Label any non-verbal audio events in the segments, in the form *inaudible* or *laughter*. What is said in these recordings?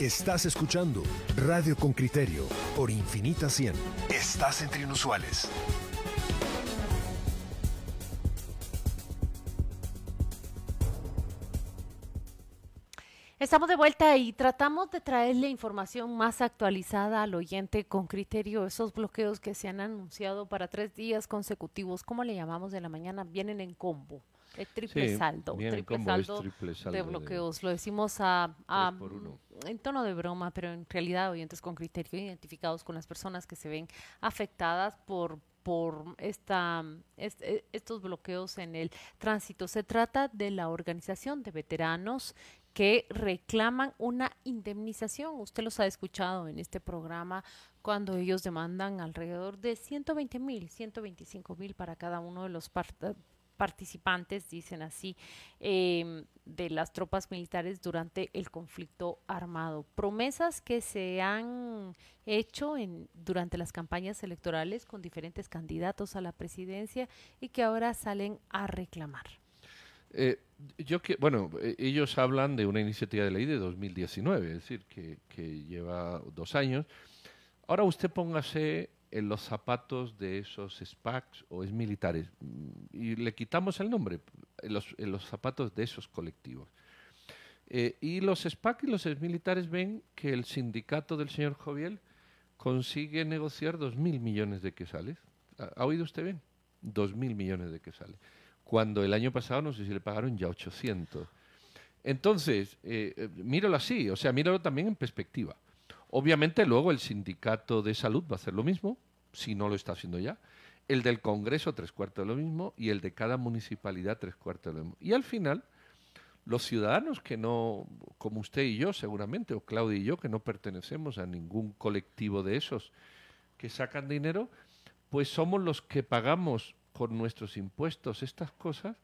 Estás escuchando Radio con Criterio por Infinita 100. Estás entre inusuales. Estamos de vuelta y tratamos de traerle información más actualizada al oyente con criterio. Esos bloqueos que se han anunciado para tres días consecutivos, ¿cómo le llamamos de la mañana? Vienen en combo. Triple saldo. Triple, saldo de bloqueos. Lo decimos a, en tono de broma, pero en realidad oyentes con criterio identificados con las personas que se ven afectadas por por esta, e, estos bloqueos en el tránsito. Se trata de la Organización de Veteranos que reclaman una indemnización. Usted los ha escuchado en este programa cuando ellos demandan alrededor de 120 mil, 125 mil para cada uno de los participantes, dicen así, em, de las tropas militares durante el conflicto armado. Promesas que se han hecho en, durante las campañas electorales con diferentes candidatos a la presidencia y que ahora salen a reclamar. Eh, yo que, bueno, eh, ellos hablan de una iniciativa de ley de 2019, es decir, que lleva dos años. Ahora usted póngase en los zapatos de esos SPACs o es militares mm, y le quitamos el nombre, en los, en los zapatos de esos colectivos. Eh, y los SPAC y los militares ven que el sindicato del señor Joviel consigue negociar dos mil millones de quesales. ¿Ha, ¿Ha oído usted bien? Dos mil millones de quesales cuando el año pasado no sé si le pagaron ya 800. Entonces, eh, eh, míralo así, o sea, míralo también en perspectiva. Obviamente luego el sindicato de salud va a hacer lo mismo, si no lo está haciendo ya, el del Congreso tres cuartos de lo mismo y el de cada municipalidad tres cuartos de lo mismo. Y al final, los ciudadanos que no, como usted y yo seguramente, o Claudia y yo, que no pertenecemos a ningún colectivo de esos que sacan dinero, pues somos los que pagamos con nuestros impuestos estas cosas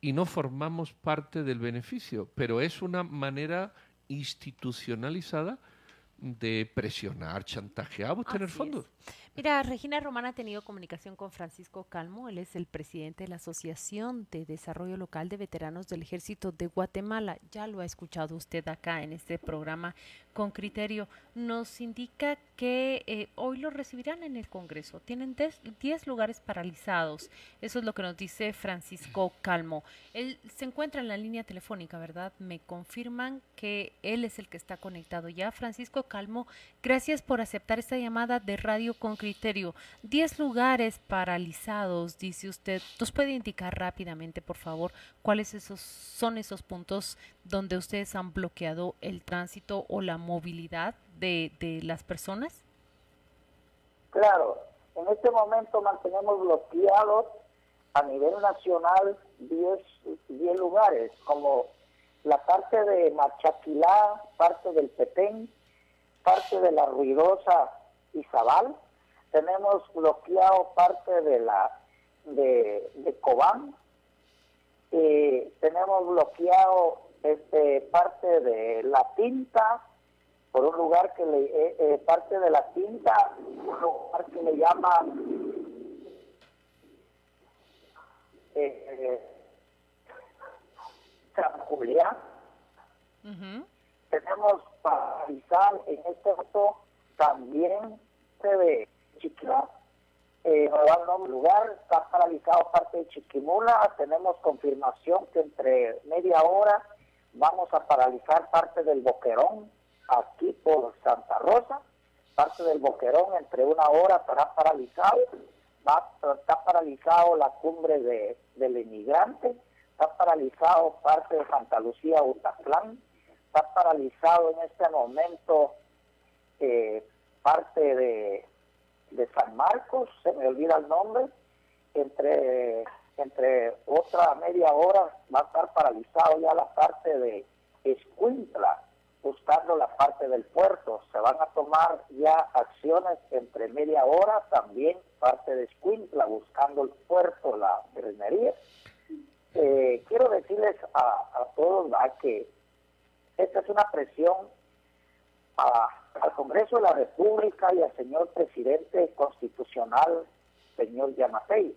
y no formamos parte del beneficio, pero es una manera institucionalizada de presionar, chantajear, obtener fondos. Mira, Regina Román ha tenido comunicación con Francisco Calmo, él es el presidente de la Asociación de Desarrollo Local de Veteranos del Ejército de Guatemala. Ya lo ha escuchado usted acá en este programa con criterio. Nos indica que eh, hoy lo recibirán en el Congreso. Tienen 10 lugares paralizados. Eso es lo que nos dice Francisco Calmo. Él se encuentra en la línea telefónica, ¿verdad? Me confirman que él es el que está conectado ya. Francisco Calmo, gracias por aceptar esta llamada de Radio con criterio. Diez lugares paralizados, dice usted. ¿Nos puede indicar rápidamente, por favor, cuáles esos, son esos puntos donde ustedes han bloqueado el tránsito o la movilidad de, las personas? Claro, en este momento mantenemos bloqueados a nivel nacional 10 lugares, como la parte de Machaquilá, parte del Petén, parte de la ruidosa Izabal, tenemos bloqueado parte de la de, de Cobán, eh, tenemos bloqueado este parte de la tinta por un lugar que le eh, eh, parte de la tinta un lugar que le llama San Julián. Tenemos paralizar en este caso también se ve Chiquimula, eh, no da un lugar, está paralizado parte de Chiquimula, tenemos confirmación que entre media hora vamos a paralizar parte del Boquerón, aquí por Santa Rosa, parte del Boquerón entre una hora estará paralizado, está paralizado la cumbre de, del inmigrante, está paralizado parte de Santa Lucía, Utatlán, está paralizado en este momento eh, parte de de San Marcos, se me olvida el nombre, entre, entre otra media hora va a estar paralizado ya la parte de Escuintla, buscando la parte del puerto. Se van a tomar ya acciones entre media hora, también parte de Escuintla, buscando el puerto, la refinería. Eh, quiero decirles a, a todos que esta es una presión al Congreso de la República y al señor presidente constitucional, señor Yamatei,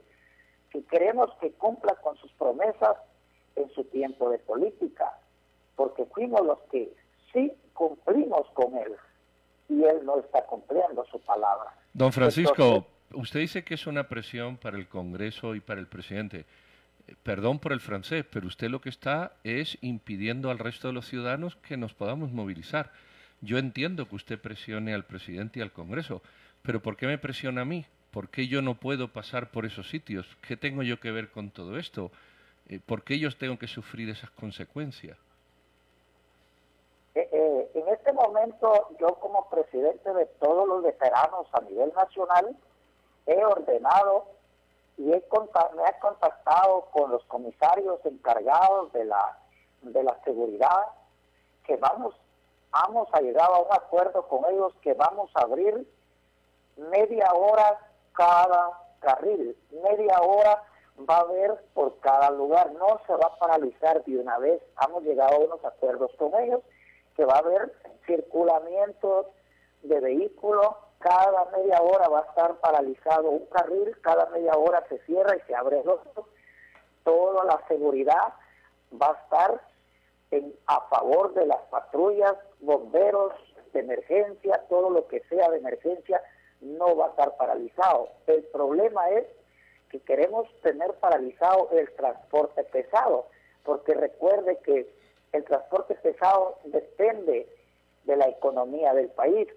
que queremos que cumpla con sus promesas en su tiempo de política, porque fuimos los que sí cumplimos con él y él no está cumpliendo su palabra. Don Francisco, usted dice que es una presión para el Congreso y para el presidente. Eh, perdón por el francés, pero usted lo que está es impidiendo al resto de los ciudadanos que nos podamos movilizar. Yo entiendo que usted presione al presidente y al Congreso, pero ¿por qué me presiona a mí? ¿Por qué yo no puedo pasar por esos sitios? ¿Qué tengo yo que ver con todo esto? Eh, ¿Por qué ellos tengo que sufrir esas consecuencias? Eh, eh, en este momento, yo como presidente de todos los veteranos a nivel nacional, he ordenado y he me he contactado con los comisarios encargados de la, de la seguridad, que vamos, hemos llegado a un acuerdo con ellos que vamos a abrir media hora cada carril, media hora va a haber por cada lugar, no se va a paralizar de una vez, hemos llegado a unos acuerdos con ellos, que va a haber circulamiento de vehículos, cada media hora va a estar paralizado un carril, cada media hora se cierra y se abre el otro, toda la seguridad va a estar en, a favor de las patrullas, bomberos de emergencia, todo lo que sea de emergencia, no va a estar paralizado. El problema es que queremos tener paralizado el transporte pesado, porque recuerde que el transporte pesado depende de la economía del país.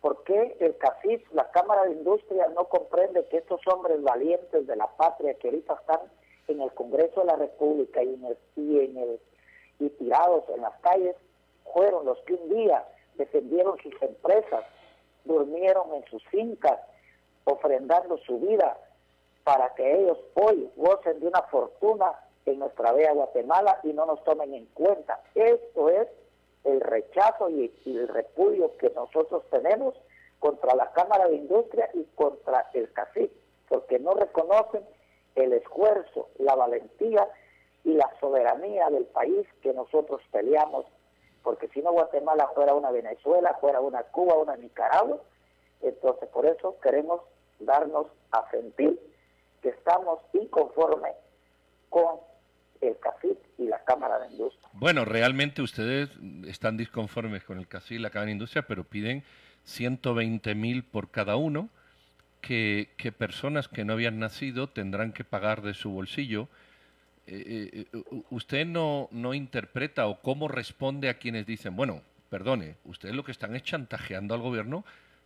¿Por qué el CACIF, la Cámara de Industria, no comprende que estos hombres valientes de la patria que ahorita están en el Congreso de la República y, en el, y, en el, y tirados en las calles fueron los que un día defendieron sus empresas, durmieron en sus fincas, ofrendando su vida para que ellos hoy gocen de una fortuna en nuestra bella Guatemala y no nos tomen en cuenta. Esto es el rechazo y, el repudio que nosotros tenemos contra la Cámara de Industria y contra el CACIC, porque no reconocen el esfuerzo, la valentía y la soberanía del país que nosotros peleamos porque si no Guatemala fuera una Venezuela, fuera una Cuba, una Nicaragua, entonces por eso queremos darnos a sentir que estamos inconformes con el CACIT y la Cámara de Industria. Bueno, realmente ustedes están disconformes con el CACIT y la Cámara de Industria, pero piden 120 mil por cada uno, que, que personas que no habían nacido tendrán que pagar de su bolsillo eh, eh, usted no, no interpreta o cómo responde a quienes dicen, bueno, perdone, ustedes lo que están es chantajeando al gobierno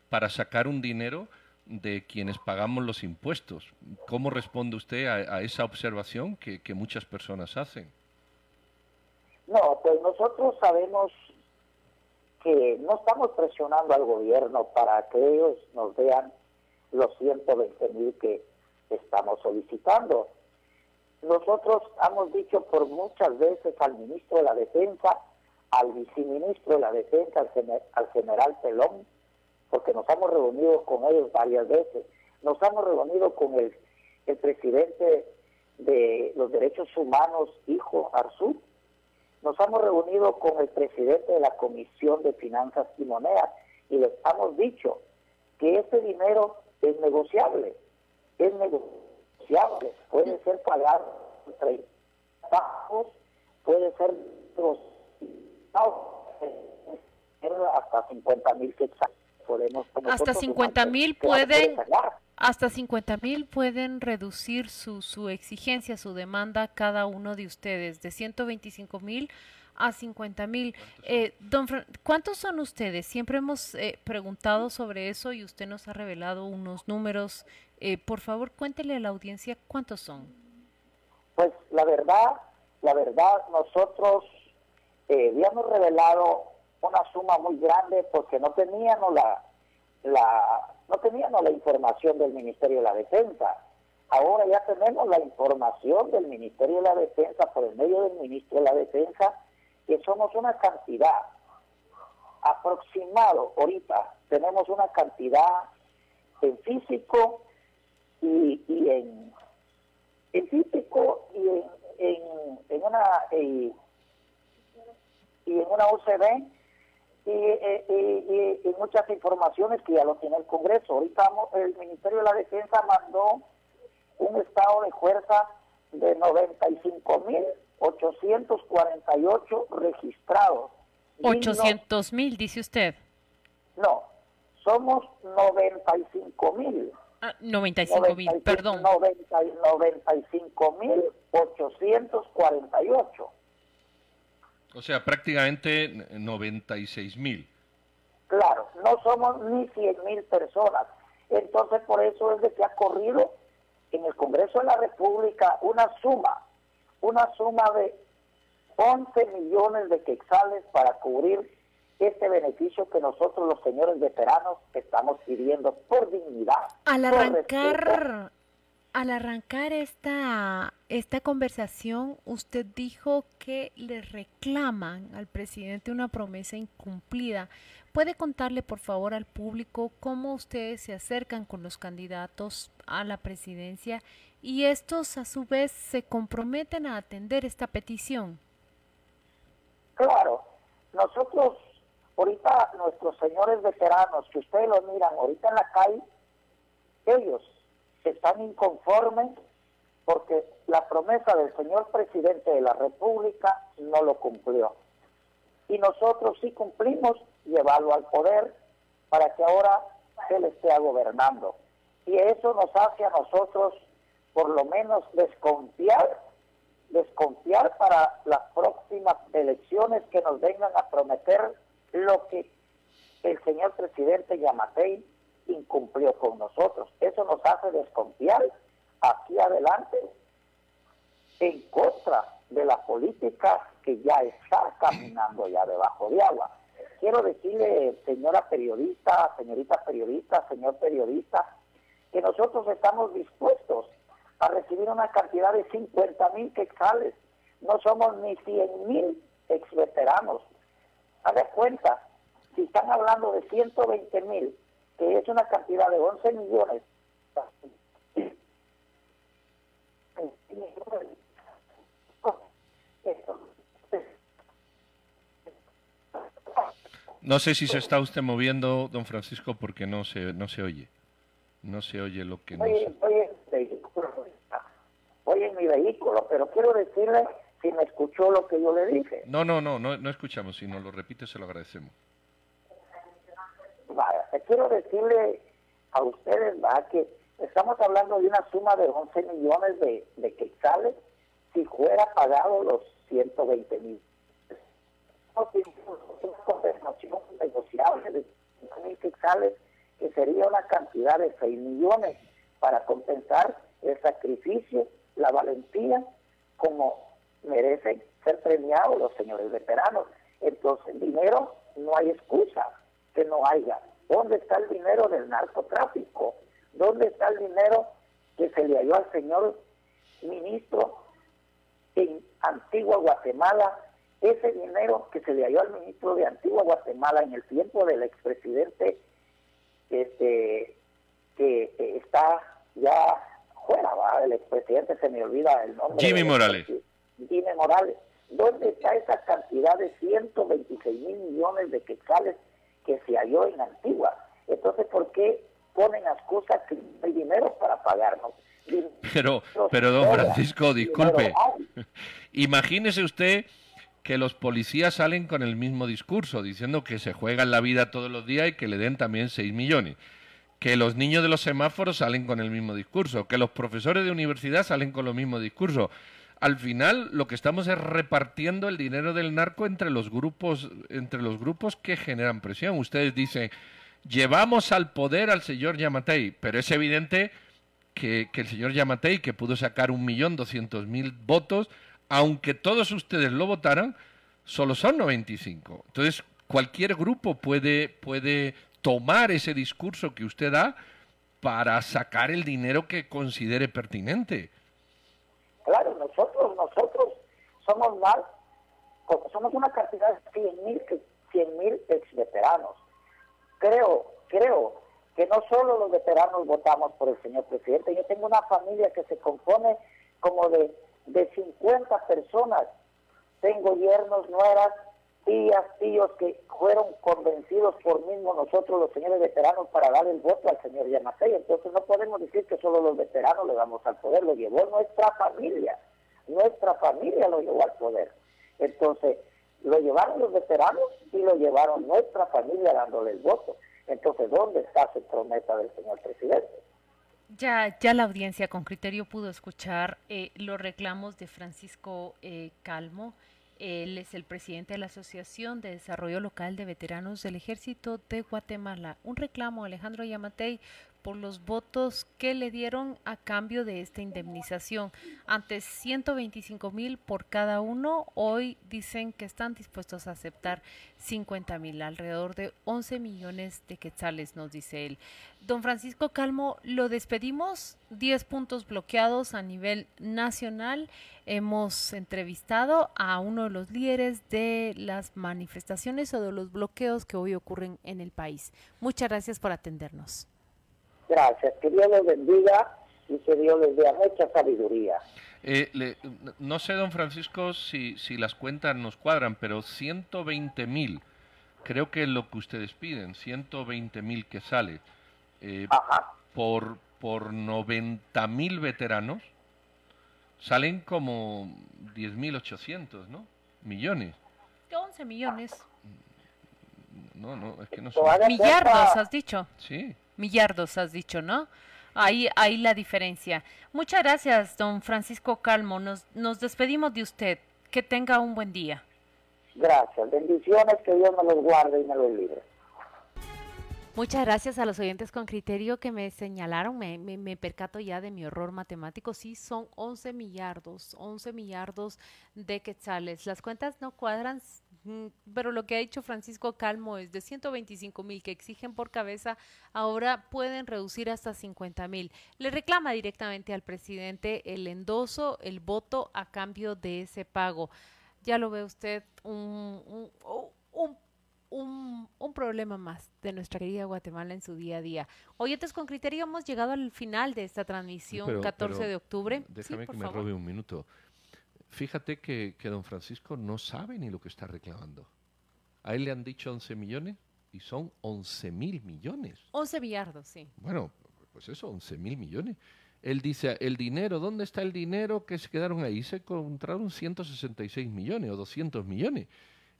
para sacar un dinero de quienes pagamos los impuestos. ¿Cómo responde usted a, esa observación que, que, muchas personas hacen? No, pues nosotros sabemos que no estamos presionando al gobierno para que ellos nos vean los 120 mil que estamos solicitando. Nosotros hemos dicho por muchas veces al ministro de la Defensa, al viceministro de la Defensa, al, general Pelón, porque nos hemos reunido con ellos varias veces. Nos hemos reunido con el, presidente de los derechos humanos, hijo Arzú. Nos hemos reunido con el presidente de la Comisión de Finanzas y Monedas y les hemos dicho que ese dinero es negociable, es negociable puede ser pagado entre bajos, puede ser hasta 50 mil Podemos, hasta 50 mil pueden hasta 50 mil pueden reducir su, su exigencia, su demanda cada uno de ustedes. De 125 mil a 50 mil. Eh, don ¿Cuántos son ustedes? Siempre hemos eh, preguntado sobre eso y usted nos ha revelado unos números eh, por favor, cuéntele a la audiencia cuántos son. Pues la verdad, la verdad, nosotros eh, habíamos revelado una suma muy grande porque no teníamos la, la, no teníamos la información del Ministerio de la Defensa. Ahora ya tenemos la información del Ministerio de la Defensa por el medio del Ministro de la Defensa, que somos una cantidad aproximado, ahorita tenemos una cantidad en físico y, y en, en físico y en, en, en una y, en una UCB y, y, y, muchas informaciones que ya lo tiene el Congreso. Ahorita el Ministerio de la Defensa mandó un estado de fuerza de 95.848 registrados 800 mil, dice usted. No, somos 95 mil. Ah, 95 mil, perdón. 95 mil 848. O sea, prácticamente 96 mil. Claro, no somos ni 100 mil personas. Entonces, por eso es de que ha corrido en el Congreso de la República una suma, una suma de 11 millones de quexales para cubrir este beneficio que nosotros los señores veteranos estamos pidiendo por dignidad. Al arrancar, al arrancar esta, esta conversación, usted dijo que le reclaman al presidente una promesa incumplida. ¿Puede contarle, por favor, al público cómo ustedes se acercan con los candidatos a la presidencia y estos, a su vez, se comprometen a atender esta petición? Claro, nosotros, ahorita, nuestros señores veteranos, que ustedes lo miran ahorita en la calle, ellos están inconformes porque la promesa del señor presidente de la República no lo cumplió. Y nosotros sí cumplimos llevarlo al poder para que ahora él esté gobernando. Y eso nos hace a nosotros por lo menos desconfiar, desconfiar para las próximas elecciones que nos vengan a prometer lo que el señor presidente Yamatei incumplió con nosotros. Eso nos hace desconfiar aquí adelante en contra de la política que ya está caminando ya debajo de agua. Quiero decirle, señora periodista, señorita periodista, señor periodista, que nosotros estamos dispuestos a recibir una cantidad de 50 mil quexales. No somos ni 100 mil exveteranos. Haga cuenta, si están hablando de 120 mil, que es una cantidad de 11 millones, *clears throat* no sé si se está usted moviendo, don Francisco, porque no se, no se oye. No se oye lo que no oye, oye, oye, en mi vehículo, pero quiero decirle si me escuchó lo que yo le dije. No, no, no, no, no escuchamos. Si nos lo repite, se lo agradecemos. Vaya, quiero decirle a ustedes ¿va? que estamos hablando de una suma de 11 millones de, de quetzales si fuera pagado los 120 mil. Una compensación negociable de 5 mil quetzales que sería una cantidad de 6 millones para compensar el sacrificio, la valentía, como merecen ser premiados los señores veteranos. Entonces, dinero no hay excusa que no haya. ¿Dónde está el dinero del narcotráfico? ¿Dónde está el dinero que se le halló al señor ministro en Antigua Guatemala? Ese dinero que se le halló al ministro de Antigua Guatemala en el tiempo del expresidente este, que está ya fuera, ¿va? el expresidente se me olvida el nombre. Jimmy Morales. Jimmy Morales. ¿Dónde está esa cantidad de 126 mil millones de quetzales que se halló en Antigua? Entonces, ¿por qué ponen excusas que no hay dinero para pagarnos? Pero, pero don Francisco, disculpe. *laughs* Imagínese usted que los policías salen con el mismo discurso, diciendo que se juegan la vida todos los días y que le den también 6 millones. Que los niños de los semáforos salen con el mismo discurso, que los profesores de universidad salen con los mismo discurso. Al final lo que estamos es repartiendo el dinero del narco entre los grupos, entre los grupos que generan presión. Ustedes dicen, llevamos al poder al señor Yamatei, pero es evidente que, que el señor Yamatei, que pudo sacar un millón doscientos mil votos, aunque todos ustedes lo votaran, solo son 95. Entonces, cualquier grupo puede, puede tomar ese discurso que usted da para sacar el dinero que considere pertinente. Claro, nosotros, nosotros somos más, somos una cantidad de 100 mil 100 mil ex veteranos. Creo, creo que no solo los veteranos votamos por el señor presidente, yo tengo una familia que se compone como de de 50 personas. Tengo yernos, nueras, tías, tíos que fueron convencidos por mismo nosotros los señores veteranos para dar el voto al señor Yamatei. Entonces no podemos decir que solo los veteranos le damos al poder, lo llevó nuestra familia, nuestra familia lo llevó al poder. Entonces, lo llevaron los veteranos y lo llevaron nuestra familia dándole el voto. Entonces, ¿dónde está esa promesa del señor presidente? Ya, ya la audiencia con criterio pudo escuchar eh, los reclamos de Francisco eh, Calmo. Él es el presidente de la Asociación de Desarrollo Local de Veteranos del Ejército de Guatemala. Un reclamo, Alejandro Yamatei, por los votos que le dieron a cambio de esta indemnización. Antes 125 mil por cada uno, hoy dicen que están dispuestos a aceptar 50 mil, alrededor de 11 millones de quetzales, nos dice él. Don Francisco Calmo, lo despedimos, 10 puntos bloqueados a nivel nacional. Hemos entrevistado a uno de los líderes de las manifestaciones o de los bloqueos que hoy ocurren en el país. Muchas gracias por atendernos. Gracias. Que Dios les bendiga y que Dios les dé mucha sabiduría. Eh, no sé, don Francisco, si, si las cuentas nos cuadran, pero 120 mil, creo que es lo que ustedes piden, 120 mil que sale eh, por, por 90 mil veteranos, salen como 10.800, ¿no? Millones. 11 millones. No, no, es que no son... Millardos, has dicho. Sí. Millardos, has dicho, ¿no? Ahí, ahí la diferencia. Muchas gracias, don Francisco Calmo. Nos, nos despedimos de usted. Que tenga un buen día. Gracias. Bendiciones, que Dios me los guarde y me los libre. Muchas gracias a los oyentes con criterio que me señalaron, me, me, percato ya de mi horror matemático, sí son 11 millardos, 11 millardos de quetzales. Las cuentas no cuadran, pero lo que ha dicho Francisco Calmo es de 125 mil que exigen por cabeza, ahora pueden reducir hasta 50 mil. Le reclama directamente al presidente el endoso, el voto a cambio de ese pago. Ya lo ve usted, un, un, un un, problema más de nuestra querida Guatemala en su día a día. Oyentes con criterio, hemos llegado al final de esta transmisión, 14 de octubre. Déjame que me robe un minuto. Fíjate que, que, don Francisco no sabe ni lo que está reclamando. A él le han dicho 11 millones y son 11 mil millones. 11 billardos, sí. Bueno, pues eso, 11 mil millones. Él dice, el dinero, ¿dónde está el dinero que se quedaron ahí? Se encontraron 166 millones o 200 millones.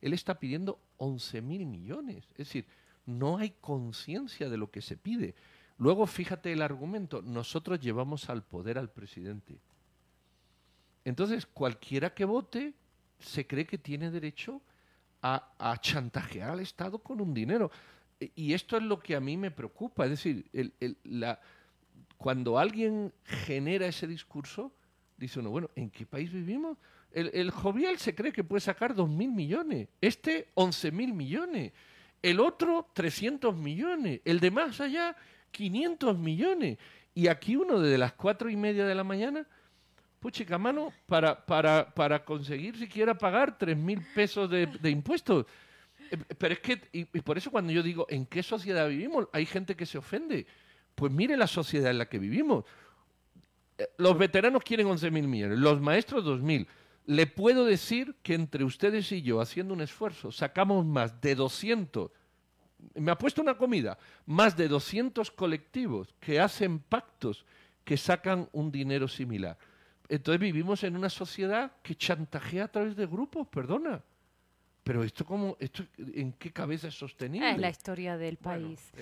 Él está pidiendo 11 mil millones. Es decir, no hay conciencia de lo que se pide. Luego, fíjate el argumento, nosotros llevamos al poder al presidente. Entonces, cualquiera que vote se cree que tiene derecho a, chantajear al Estado con un dinero. E, y esto es lo que a mí me preocupa. Es decir, la, cuando alguien genera ese discurso, dice uno, bueno, ¿en qué país vivimos? El, el Jovial se cree que puede sacar 2.000 millones, este 11.000 millones, el otro 300 millones, el de más allá 500 millones. Y aquí uno desde las cuatro y media de la mañana, puchica mano, para, para, para conseguir siquiera pagar 3.000 pesos de, impuestos. Eh, pero es que, y, por eso cuando yo digo, ¿en qué sociedad vivimos? Hay gente que se ofende. Pues mire la sociedad en la que vivimos. Eh, los veteranos quieren 11.000 millones, los maestros 2.000 le puedo decir que entre ustedes y yo, haciendo un esfuerzo, sacamos más de 200, me ha puesto una comida, más de 200 colectivos que hacen pactos que sacan un dinero similar. Entonces vivimos en una sociedad que chantajea a través de grupos, perdona. Pero esto como esto en qué cabeza es sostenible? Es la historia del país.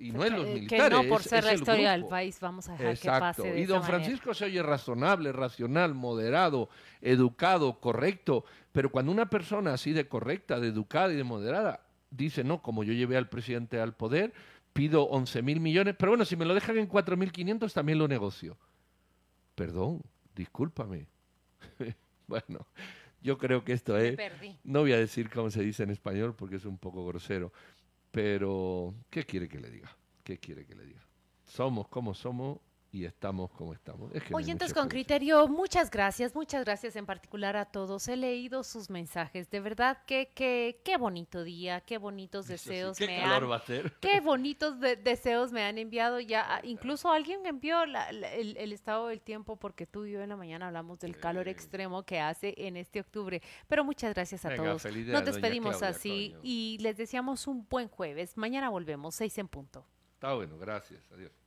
y no es los militares. Que no por ser la historia del país vamos a dejar que pase. y don Francisco se oye razonable, racional, moderado, educado, correcto. Pero cuando una persona así de correcta, de educada y de moderada dice no, como yo llevé al presidente al poder, pido 11 mil millones, pero bueno, si me lo dejan en 4.500 también lo negocio. Perdón, discúlpame. *laughs* bueno. Yo creo que esto es... No voy a decir cómo se dice en español porque es un poco grosero, pero ¿qué quiere que le diga? ¿Qué quiere que le diga? Somos como somos y estamos como estamos. Oyentes con criterio, muchas gracias, muchas gracias en particular a todos. He leído sus mensajes, de verdad que, qué bonito día, qué bonitos deseos me han, va a ser? qué bonitos deseos me han enviado ya. Incluso alguien me envió el, estado del tiempo porque tú y yo en la mañana hablamos del calor extremo que hace en este octubre. Pero muchas gracias a todos. Nos despedimos así y les deseamos un buen jueves. Mañana volvemos, seis en punto. Está bueno, gracias. Adiós.